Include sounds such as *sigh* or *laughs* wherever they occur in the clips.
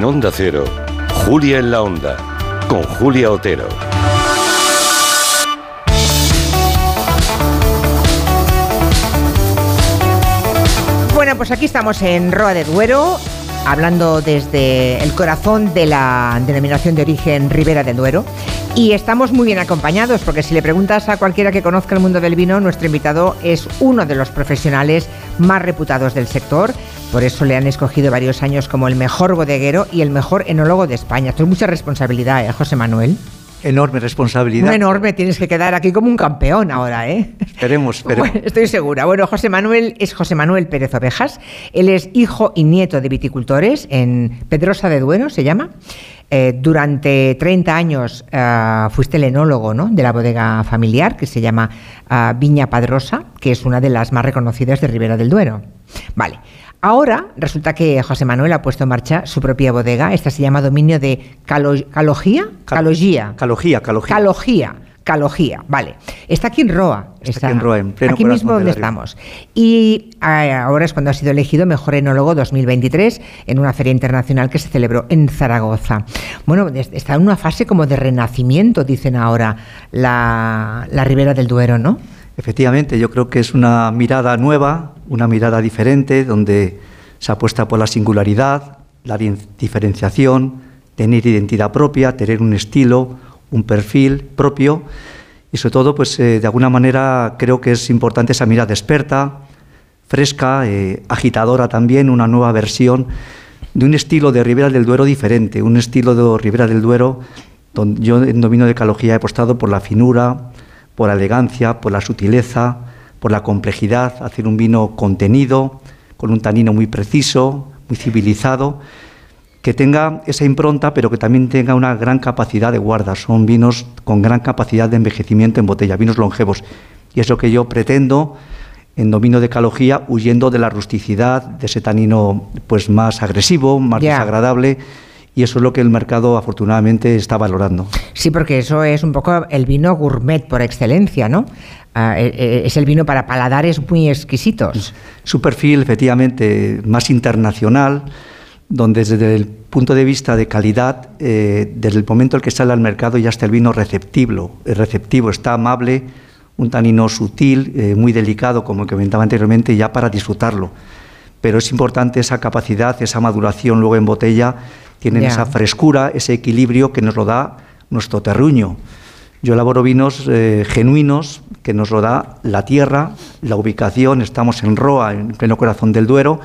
En Onda Cero, Julia en la Onda, con Julia Otero. Bueno, pues aquí estamos en Roa de Duero, hablando desde el corazón de la denominación de origen Ribera del Duero. Y estamos muy bien acompañados, porque si le preguntas a cualquiera que conozca el mundo del vino, nuestro invitado es uno de los profesionales más reputados del sector. Por eso le han escogido varios años como el mejor bodeguero y el mejor enólogo de España. Esto es mucha responsabilidad, ¿eh, José Manuel? Enorme responsabilidad. Muy enorme, tienes que quedar aquí como un campeón ahora, ¿eh? Esperemos, esperemos. *laughs* Bueno, estoy segura. Bueno, José Manuel es José Manuel Pérez Ovejas. Él es hijo y nieto de viticultores en Pedrosa de Duero, se llama. Eh, durante 30 años eh, fuiste el enólogo ¿no? de la bodega familiar que se llama eh, Viña Padrosa, que es una de las más reconocidas de Ribera del Duero. Vale. Ahora resulta que José Manuel ha puesto en marcha su propia bodega. Esta se llama Dominio de Calo Calogía. Calogía. Calogía, Calogía. Calogía. Calogía, vale. Está aquí en Roa. Está, aquí en Roa, en pleno Aquí mismo donde estamos. Y ah, ahora es cuando ha sido elegido Mejor Enólogo 2023 en una feria internacional que se celebró en Zaragoza. Bueno, está en una fase como de renacimiento, dicen ahora, la, la Ribera del Duero, ¿no? Efectivamente, yo creo que es una mirada nueva, una mirada diferente, donde se apuesta por la singularidad, la diferenciación, tener identidad propia, tener un estilo, un perfil propio y sobre todo, pues eh, de alguna manera creo que es importante esa mirada experta, fresca, eh, agitadora también, una nueva versión de un estilo de Ribera del Duero diferente, un estilo de Ribera del Duero donde yo en dominio de ecología he apostado por la finura, por la elegancia, por la sutileza, por la complejidad, hacer un vino contenido, con un tanino muy preciso, muy civilizado que tenga esa impronta, pero que también tenga una gran capacidad de guarda. Son vinos con gran capacidad de envejecimiento en botella, vinos longevos. Y es lo que yo pretendo en dominio de calogía, huyendo de la rusticidad, de ese tanino pues más agresivo, más desagradable. Y eso es lo que el mercado afortunadamente está valorando. Sí, porque eso es un poco el vino gourmet por excelencia, ¿no? Ah, eh, eh, es el vino para paladares muy exquisitos. Su perfil, efectivamente, más internacional, donde desde el punto de vista de calidad, eh, desde el momento en que sale al mercado ya está el vino receptivo, receptivo está amable, un tanino sutil, eh, muy delicado, como comentaba anteriormente, ya para disfrutarlo. Pero es importante esa capacidad, esa maduración luego en botella, tienen esa frescura, ese equilibrio que nos lo da nuestro terruño. Yo elaboro vinos eh, genuinos que nos lo da la tierra, la ubicación, estamos en Roa, en pleno corazón del Duero,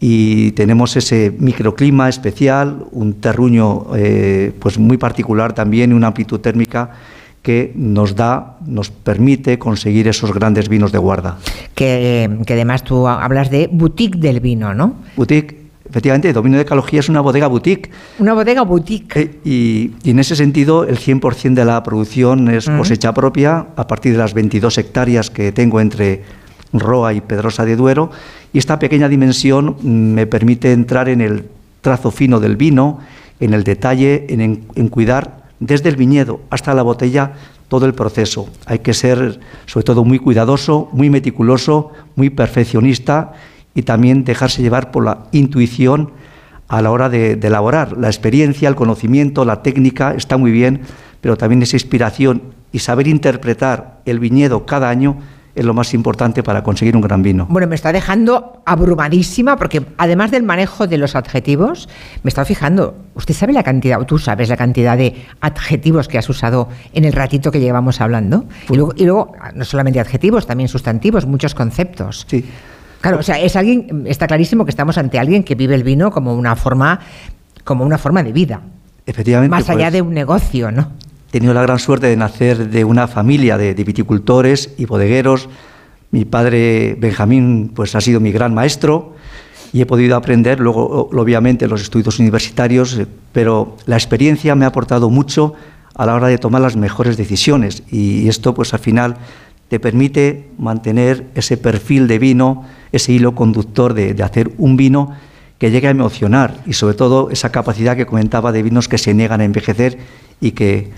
y tenemos ese microclima especial, un terruño eh, pues muy particular también y una amplitud térmica que nos da, nos permite conseguir esos grandes vinos de guarda. Que, además tú hablas de boutique del vino, ¿no? Boutique, efectivamente, Dominio de Ecología es una bodega boutique. Una bodega boutique. Eh, y, en ese sentido, el 100% de la producción es cosecha propia, a partir de las 22 hectáreas que tengo entre Roa y Pedrosa de Duero, y esta pequeña dimensión me permite entrar en el trazo fino del vino, en el detalle, en, cuidar desde el viñedo hasta la botella todo el proceso. Hay que ser sobre todo muy cuidadoso, muy meticuloso, muy perfeccionista y también dejarse llevar por la intuición a la hora de, de, elaborar. La experiencia, el conocimiento, la técnica está muy bien, pero también esa inspiración y saber interpretar el viñedo cada año es lo más importante para conseguir un gran vino. Bueno, me está dejando abrumadísima porque además del manejo de los adjetivos, me está fijando, usted sabe la cantidad, o tú sabes la cantidad de adjetivos que has usado en el ratito que llevamos hablando. Y luego, y luego no solamente adjetivos, también sustantivos, muchos conceptos. Sí. Claro, o sea, es alguien, está clarísimo que estamos ante alguien que vive el vino como una forma, como una forma de vida. Efectivamente. Más allá pues de un negocio, ¿no? Tenido la gran suerte de nacer de una familia de, viticultores y bodegueros. Mi padre Benjamín pues ha sido mi gran maestro y he podido aprender, luego obviamente los estudios universitarios, eh, pero la experiencia me ha aportado mucho a la hora de tomar las mejores decisiones y esto pues al final te permite mantener ese perfil de vino, ese hilo conductor de, de hacer un vino que llegue a emocionar y sobre todo esa capacidad que comentaba de vinos que se niegan a envejecer y que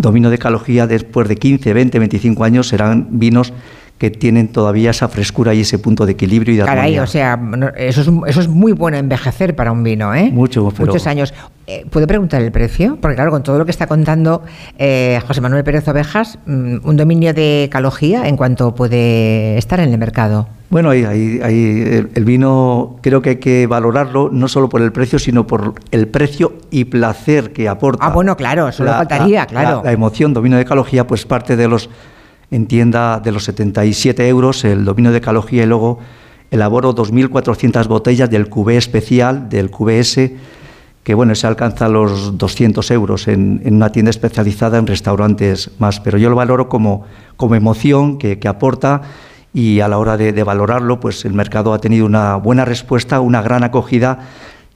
Domino de Calogía después de 15, 20, 25 años serán vinos que tienen todavía esa frescura y ese punto de equilibrio y de Caray, o sea, eso es, eso es muy bueno envejecer para un vino, ¿eh? Mucho, Muchos años. Eh, ¿Puedo preguntar el precio? Porque claro, con todo lo que está contando eh, José Manuel Pérez Ovejas, mm, un dominio de calogía en cuanto puede estar en el mercado. Bueno, ahí, ahí, el vino creo que hay que valorarlo no solo por el precio, sino por el precio y placer que aporta. Ah, bueno, claro, solo faltaría, claro. La, emoción, dominio de calogía, pues parte de los en tienda de los 77 euros el dominio de calogía y luego elaboro 2.400 botellas del QB especial, del QBS, que bueno, se alcanza los 200 euros en, una tienda especializada en restaurantes más, pero yo lo valoro como, como emoción que, aporta y a la hora de, valorarlo, pues el mercado ha tenido una buena respuesta, una gran acogida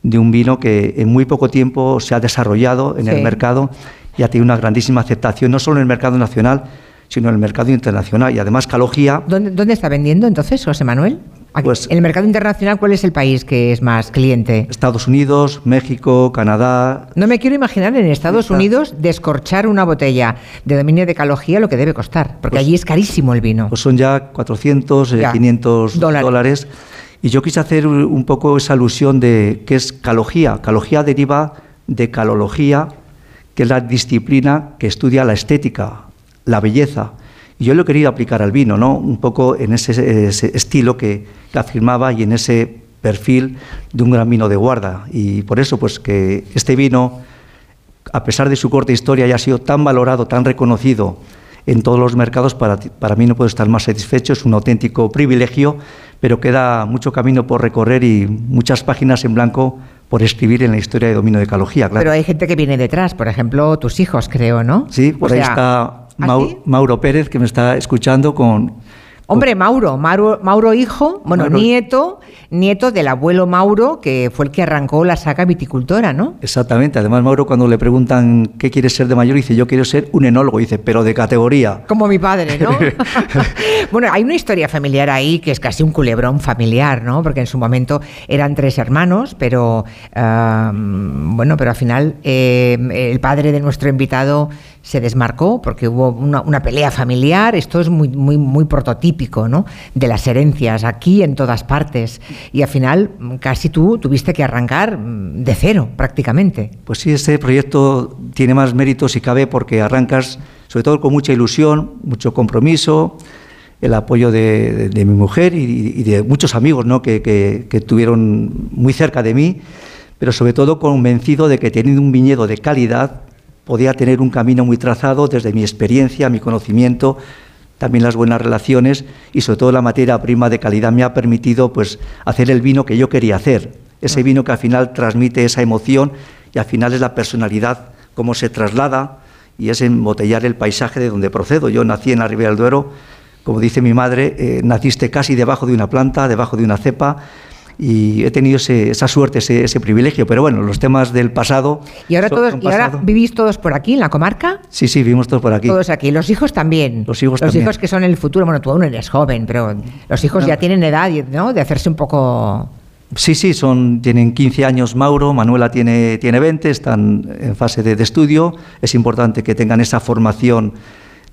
de un vino que en muy poco tiempo se ha desarrollado en el mercado y ha tenido una grandísima aceptación, no solo en el mercado nacional, sino en el mercado internacional. Y además Calogía... ¿Dónde, dónde está vendiendo entonces, José Manuel? Pues, en el mercado internacional, ¿cuál es el país que es más cliente? Estados Unidos, México, Canadá. No me quiero imaginar en Estados Unidos descorchar una botella de dominio de calogía lo que debe costar, porque pues allí es carísimo el vino. Pues son ya 400, 500 eh, dólares. Y yo quise hacer un poco esa alusión de qué es calogía. Calogía deriva de calología, que es la disciplina que estudia la estética, la belleza. Y yo lo he querido aplicar al vino, ¿no? Un poco en ese, estilo que, afirmaba y en ese perfil de un gran vino de guarda. Y por eso, pues que este vino, a pesar de su corta historia, haya sido tan valorado, tan reconocido en todos los mercados, para, para mí no puedo estar más satisfecho, es un auténtico privilegio, pero queda mucho camino por recorrer y muchas páginas en blanco por escribir en la historia de dominio de ecología, Pero hay gente que viene detrás, por ejemplo, tus hijos, creo, ¿no? Sí, por ahí está ¿Ah, Mauro Pérez, que me está escuchando con... Hombre, Mauro, Mauro, hijo, bueno, nieto, nieto del abuelo Mauro, que fue el que arrancó la saga viticultora, ¿no? Exactamente. Además, Mauro, cuando le preguntan qué quiere ser de mayor, dice, yo quiero ser un enólogo, dice, pero de categoría. Como mi padre, ¿no? *laughs* *laughs* bueno, hay una historia familiar ahí que es casi un culebrón familiar, ¿no? Porque en su momento eran tres hermanos, pero, bueno, pero al final eh, el padre de nuestro invitado se desmarcó porque hubo una, pelea familiar. Esto es muy, muy, muy prototípico ¿no? de las herencias aquí en todas partes. Y al final casi tú tuviste que arrancar de cero prácticamente. Pues sí, este proyecto tiene más méritos si cabe porque arrancas sobre todo con mucha ilusión, mucho compromiso, el apoyo de, mi mujer y, de muchos amigos ¿no? que, que, que estuvieron muy cerca de mí, pero sobre todo convencido de que teniendo un viñedo de calidad, podía tener un camino muy trazado desde mi experiencia, mi conocimiento, también las buenas relaciones y sobre todo la materia prima de calidad me ha permitido pues hacer el vino que yo quería hacer, ese ah. vino que al final transmite esa emoción y al final es la personalidad cómo se traslada y es embotellar el paisaje de donde procedo. Yo nací en la Ribera del Duero, como dice mi madre, eh, naciste casi debajo de una planta, debajo de una cepa y he tenido esa suerte, ese, privilegio. Pero bueno, los temas del pasado. ¿Y ahora, todos, ¿y ahora vivís todos por aquí, en la comarca? Sí, sí, vivimos todos por aquí. Todos aquí. Los hijos también. Los hijos Los hijos que son el futuro. Bueno, tú aún eres joven, pero los hijos ya tienen edad ¿no? de hacerse un poco. Sí, sí, son, tienen 15 años Mauro, Manuela tiene, tiene 20, están en fase de, de estudio. Es importante que tengan esa formación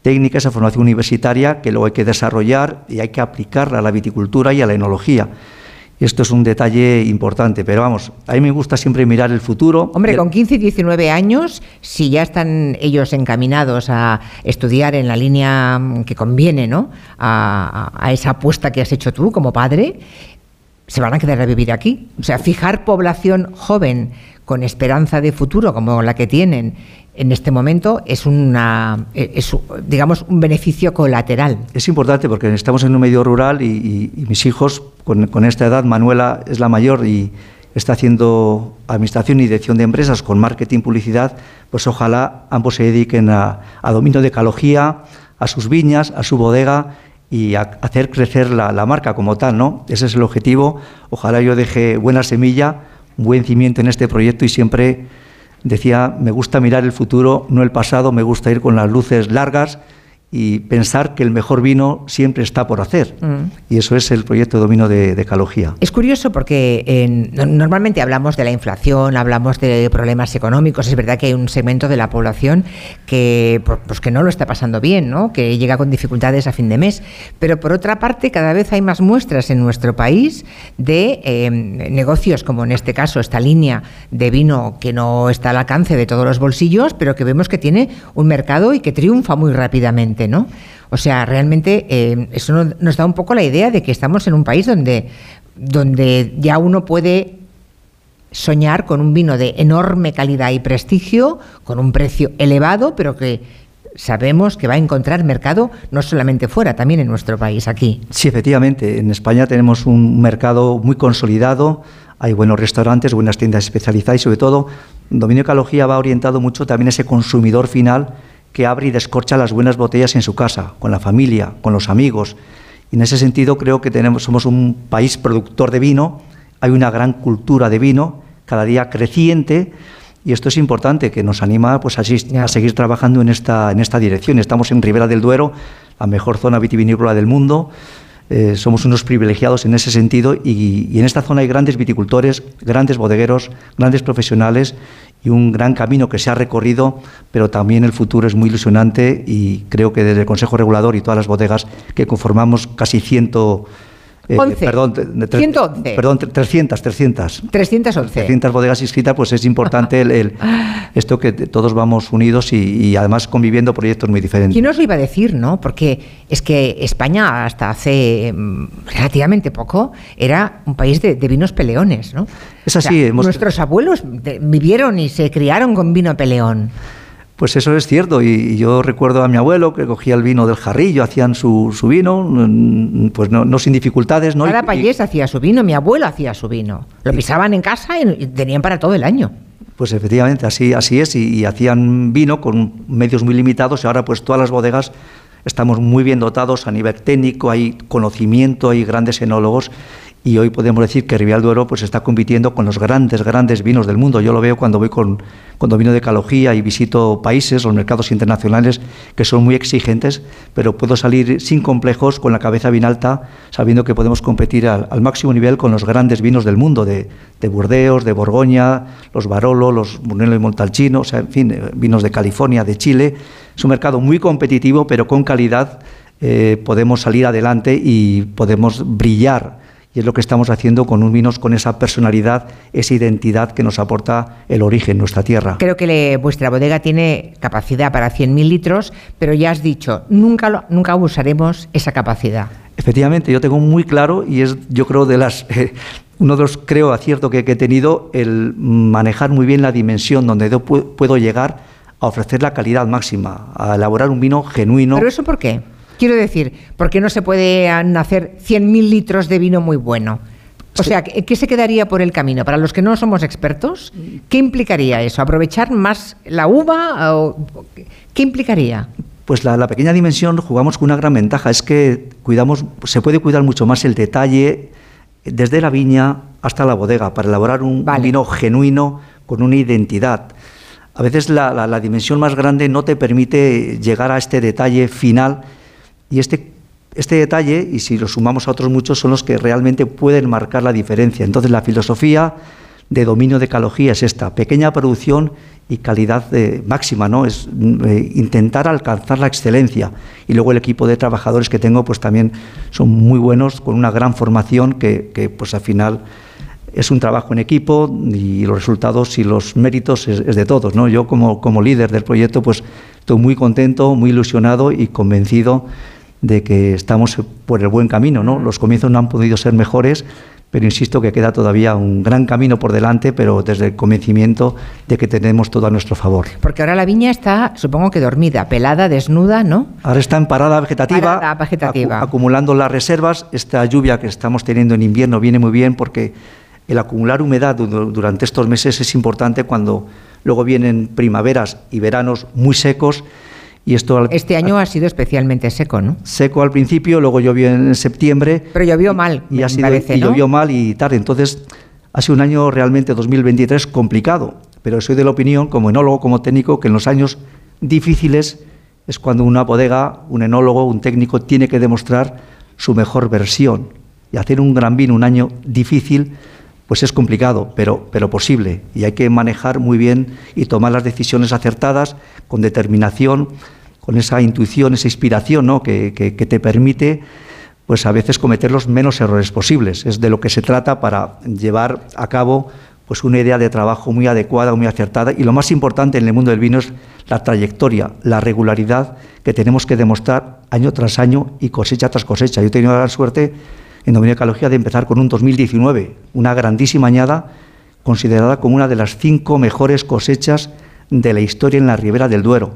técnica, esa formación universitaria, que luego hay que desarrollar y hay que aplicarla a la viticultura y a la enología. Esto es un detalle importante, pero vamos, a mí me gusta siempre mirar el futuro. Hombre, con 15 y 19 años, si ya están ellos encaminados a estudiar en la línea que conviene, ¿no? A, a esa apuesta que has hecho tú como padre, se van a quedar a vivir aquí. O sea, fijar población joven con esperanza de futuro como la que tienen en este momento es una es, digamos un beneficio colateral. Es importante porque estamos en un medio rural y, mis hijos con, esta edad, Manuela es la mayor y está haciendo administración y dirección de empresas con marketing, publicidad, pues ojalá ambos se dediquen a, dominio de ecología, a sus viñas, a su bodega y a hacer crecer la, la, marca como tal, ¿no? Ese es el objetivo. Ojalá yo deje buena semilla, buen cimiento en este proyecto y siempre decía, me gusta mirar el futuro, no el pasado, me gusta ir con las luces largas y pensar que el mejor vino siempre está por hacer. Mm. Y eso es el proyecto de dominio de, de Calogía. Es curioso porque normalmente hablamos de la inflación, hablamos de problemas económicos. Es verdad que hay un segmento de la población que, pues, que no lo está pasando bien, ¿no? que llega con dificultades a fin de mes. Pero por otra parte, cada vez hay más muestras en nuestro país de em, negocios, como en este caso esta línea de vino que no está al alcance de todos los bolsillos, pero que vemos que tiene un mercado y que triunfa muy rápidamente. ¿No? O sea, realmente eh, eso nos da un poco la idea de que estamos en un país donde, donde ya uno puede soñar con un vino de enorme calidad y prestigio, con un precio elevado, pero que sabemos que va a encontrar mercado no solamente fuera, también en nuestro país, aquí. Sí, efectivamente. En España tenemos un mercado muy consolidado, hay buenos restaurantes, buenas tiendas especializadas y sobre todo Dominio Ecología va orientado mucho también a ese consumidor final que abre y descorcha las buenas botellas en su casa, con la familia, con los amigos. Y en ese sentido creo que tenemos, somos un país productor de vino, hay una gran cultura de vino, cada día creciente, y esto es importante, que nos anima pues, a, a seguir trabajando en esta, en esta dirección. Estamos en Ribera del Duero, la mejor zona vitivinícola del mundo, eh, somos unos privilegiados en ese sentido y, y, en esta zona hay grandes viticultores, grandes bodegueros, grandes profesionales y un gran camino que se ha recorrido, pero también el futuro es muy ilusionante y creo que desde el Consejo Regulador y todas las bodegas que conformamos casi ciento eh, perdón, 111. Perdón, 300, 300. 311. 300 bodegas inscritas, pues es importante el, *laughs* esto que todos vamos unidos y, además conviviendo proyectos muy diferentes. ¿Quién nos lo iba a decir, no? Porque es que España hasta hace mm, relativamente poco era un país de, vinos peleones, ¿no? Es así. Nuestros abuelos vivieron y se criaron con vino peleón. Pues eso es cierto, y, yo recuerdo a mi abuelo que cogía el vino del jarrillo, hacían su, vino, mm, pues no, sin dificultades. ¿no? Cada payés hacía su vino, mi abuelo hacía su vino. Lo pisaban en casa y, tenían para todo el año. Pues efectivamente, así, así es, y, y hacían vino con medios muy limitados, y ahora pues todas las bodegas estamos muy bien dotados a nivel técnico, hay conocimiento, hay grandes enólogos y hoy podemos decir que Ribera Duero pues está compitiendo con los grandes, grandes vinos del mundo. Yo lo veo cuando voy con, cuando vino de Calogía y visito países, los mercados internacionales, que son muy exigentes, pero puedo salir sin complejos, con la cabeza bien alta, sabiendo que podemos competir al, máximo nivel con los grandes vinos del mundo, de, de Burdeos, de Borgoña, los Barolo, los Brunello y Montalcino, o sea, en fin, eh, vinos de California, de Chile. Es un mercado muy competitivo, pero con calidad eh, podemos salir adelante y podemos brillar y es lo que estamos haciendo con un vinos con esa personalidad, esa identidad que nos aporta el origen, nuestra tierra. Creo que vuestra bodega tiene capacidad para 100.000 litros, pero ya has dicho, nunca, nunca usaremos esa capacidad. Efectivamente, yo tengo muy claro y es, yo creo, de las... uno de los creo acierto que, que, he tenido el manejar muy bien la dimensión donde yo puedo llegar a ofrecer la calidad máxima, a elaborar un vino genuino. ¿Pero eso por qué? Quiero decir, ¿por qué no se pueden hacer 100.000 litros de vino muy bueno? O sea, ¿qué se quedaría por el camino? Para los que no somos expertos, ¿qué implicaría eso? ¿Aprovechar más la uva? O, ¿Qué implicaría? Pues la, pequeña dimensión jugamos con una gran ventaja, es que cuidamos, se puede cuidar mucho más el detalle desde la viña hasta la bodega para elaborar un vino genuino con una identidad. A veces la dimensión más grande no te permite llegar a este detalle final y este, este detalle, y si lo sumamos a otros muchos, son los que realmente pueden marcar la diferencia. Entonces, la filosofía de dominio de calogía es esta, pequeña producción y calidad máxima, ¿no? Es eh, intentar alcanzar la excelencia. Y luego el equipo de trabajadores que tengo, pues también son muy buenos, con una gran formación que, que pues al final es un trabajo en equipo y los resultados y los méritos es, es de todos, ¿no? Yo como, como líder del proyecto, pues estoy muy contento, muy ilusionado y convencido de que estamos por el buen camino. ¿no? Los comienzos no han podido ser mejores, pero insisto que queda todavía un gran camino por delante, pero desde el convencimiento de que tenemos todo a nuestro favor. Porque ahora la viña está, supongo que dormida, pelada, desnuda, ¿no? Ahora está en parada vegetativa, parada vegetativa. acumulando las reservas. Esta lluvia que estamos teniendo en invierno viene muy bien porque el acumular humedad durante estos meses es importante cuando luego vienen primaveras y veranos muy secos y esto este año ha sido especialmente seco, ¿no? Seco al principio, luego llovió en septiembre. Pero llovió mal, y, ha sido, y llovió mal y tarde. Entonces, ha sido un año realmente 2023 complicado. Pero soy de la opinión, como enólogo, como técnico, que en los años difíciles Es cuando una bodega, un enólogo, un técnico tiene que demostrar su mejor versión. Y hacer un gran vino un año difícil, pues es complicado, pero, pero posible. Y hay que manejar muy bien y tomar las decisiones acertadas, con determinación, con esa intuición, esa inspiración ¿no? que, que, te permite pues a veces cometer los menos errores posibles. Es de lo que se trata para llevar a cabo pues una idea de trabajo muy adecuada, muy acertada y lo más importante en el mundo del vino es la trayectoria, la regularidad que tenemos que demostrar año tras año y cosecha tras cosecha. Yo he tenido la suerte en Dominio Ecología de empezar con un 2019, una grandísima añada considerada como una de las cinco mejores cosechas de la historia en la Ribera del Duero.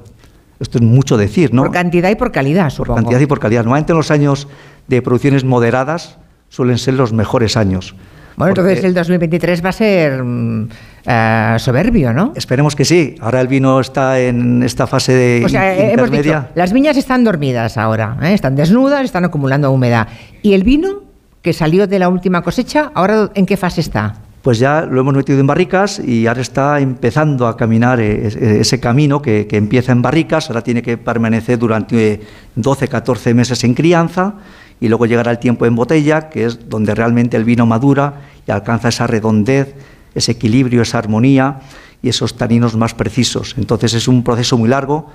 Esto es mucho decir, ¿no? Por cantidad y por calidad, supongo. Por cantidad y por calidad. Normalmente en los años de producciones moderadas suelen ser los mejores años. Bueno, entonces el 2023 va a ser uh, soberbio, ¿no? Esperemos que sí. Ahora el vino está en esta fase de o sea, intermedia. Hemos dicho, las viñas están dormidas ahora, ¿eh? están desnudas, están acumulando humedad. ¿Y el vino que salió de la última cosecha, ahora en qué fase está? Pues ya lo hemos metido en barricas y ahora está empezando a caminar ese camino que, que empieza en barricas, ahora tiene que permanecer durante 12, 14 meses en crianza y luego llegará el tiempo en botella, que es donde realmente el vino madura y alcanza esa redondez, ese equilibrio, esa armonía y esos taninos más precisos. Entonces es un proceso muy largo,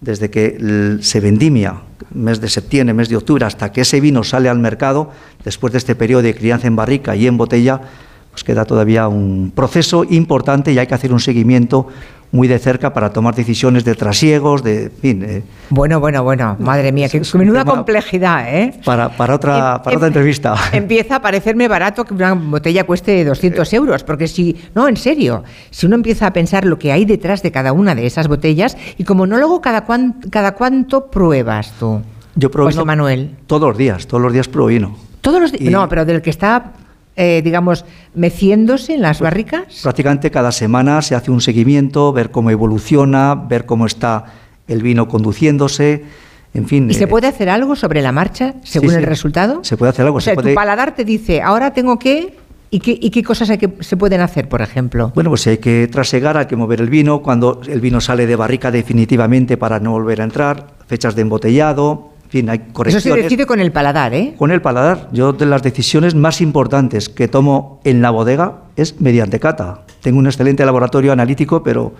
desde que se vendimia, mes de septiembre, mes de octubre, hasta que ese vino sale al mercado, después de este periodo de crianza en barrica y en botella, pues queda todavía un proceso importante y hay que hacer un seguimiento muy de cerca para tomar decisiones de trasiegos, de en fin. Eh. Bueno, bueno, bueno, madre mía, qué menuda complejidad, ¿eh? Para, para otra, em, para otra em, entrevista. *laughs* Empieza a parecerme barato que una botella cueste 200 euros, porque si, no, en serio, si uno empieza a pensar lo que hay detrás de cada una de esas botellas, y como no luego cada, cuan, cada cuánto pruebas tú. Yo pruebo José Manuel. Todos los días, todos los días pruebo vino. Todos los días. No, pero del que está eh, digamos, meciéndose en las pues, barricas? Prácticamente cada semana se hace un seguimiento, ver cómo evoluciona, ver cómo está el vino conduciéndose. En fin, ¿Y se puede hacer algo sobre la marcha según sí, el resultado? Se puede hacer algo. O sea, se puede... tu paladar te dice, ahora tengo que ¿Y qué, ¿Y qué, cosas hay que, se pueden hacer, por ejemplo? Bueno, pues hay que trasegar, hay que mover el vino, cuando el vino sale de barrica definitivamente para no volver a entrar, fechas de embotellado, en fin, hay correcciones. Eso se decide con el paladar, ¿eh? Con el paladar. Yo de las decisiones más importantes que tomo en la bodega es mediante cata. Tengo un excelente laboratorio analítico, pero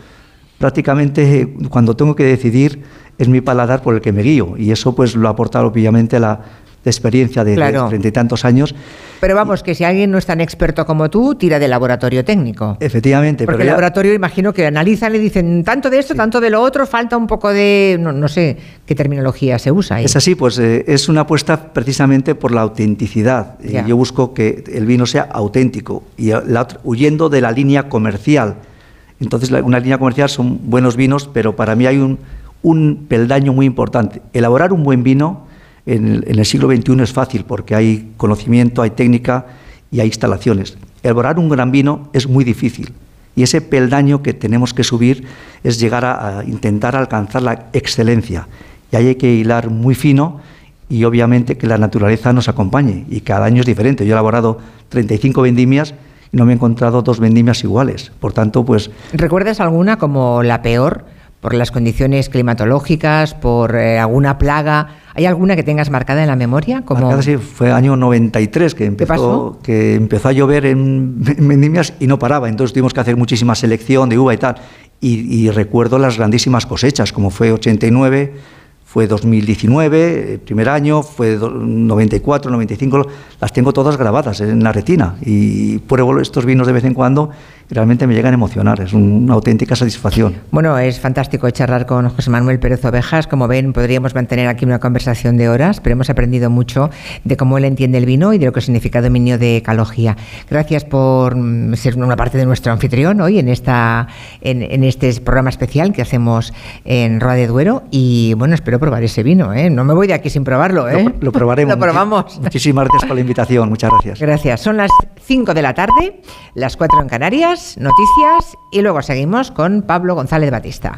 prácticamente cuando tengo que decidir es mi paladar por el que me guío. Y eso pues lo ha aportado obviamente la, de experiencia de treinta y tantos años. Pero vamos, que si alguien no es tan experto como tú, tira del laboratorio técnico. Efectivamente. Porque el laboratorio, imagino que analizan y dicen tanto de esto, sí. tanto de lo otro, falta un poco de. No, no sé qué terminología se usa ahí. Es así, pues eh, es una apuesta precisamente por la autenticidad. Ya. Yo busco que el vino sea auténtico y la, huyendo de la línea comercial. Entonces, la, una línea comercial son buenos vinos, pero para mí hay un, un peldaño muy importante. Elaborar un buen vino en el, siglo XXI es fácil porque hay conocimiento, hay técnica y hay instalaciones. Elaborar un gran vino es muy difícil y ese peldaño que tenemos que subir es llegar a, a intentar alcanzar la excelencia. Y ahí hay que hilar muy fino y obviamente que la naturaleza nos acompañe y cada año es diferente. Yo he elaborado 35 vendimias y no me he encontrado dos vendimias iguales. Por tanto, pues... ¿Recuerdas alguna como la peor? por las condiciones climatológicas, por eh, alguna plaga. ¿Hay alguna que tengas marcada en la memoria? Como... Marcada, sí, fue año 93 que empezó, que empezó a llover en, en Vendimias y no paraba. Entonces tuvimos que hacer muchísima selección de uva y tal. Y, y recuerdo las grandísimas cosechas, como fue 89, fue 2019, el primer año, fue 94, 95, las tengo todas grabadas en la retina y pruebo estos vinos de vez en cuando realmente me llegan a emocionar, es una auténtica satisfacción. Bueno, es fantástico charlar con José Manuel Pérez Ovejas, como ven podríamos mantener aquí una conversación de horas, pero hemos aprendido mucho de cómo él entiende el vino y de lo que significa dominio de ecología. Gracias por ser una parte de nuestro anfitrión hoy en, esta, en, en este programa especial que hacemos en Roa de Duero y bueno, espero probar ese vino, ¿eh? No me voy de aquí sin probarlo, ¿eh? Lo, lo probaremos. *laughs* lo probamos. Muchísimas gracias por la invitación, muchas gracias. Gracias. Son las 5 de la tarde, las 4 en Canarias, noticias y luego seguimos con Pablo González Batista.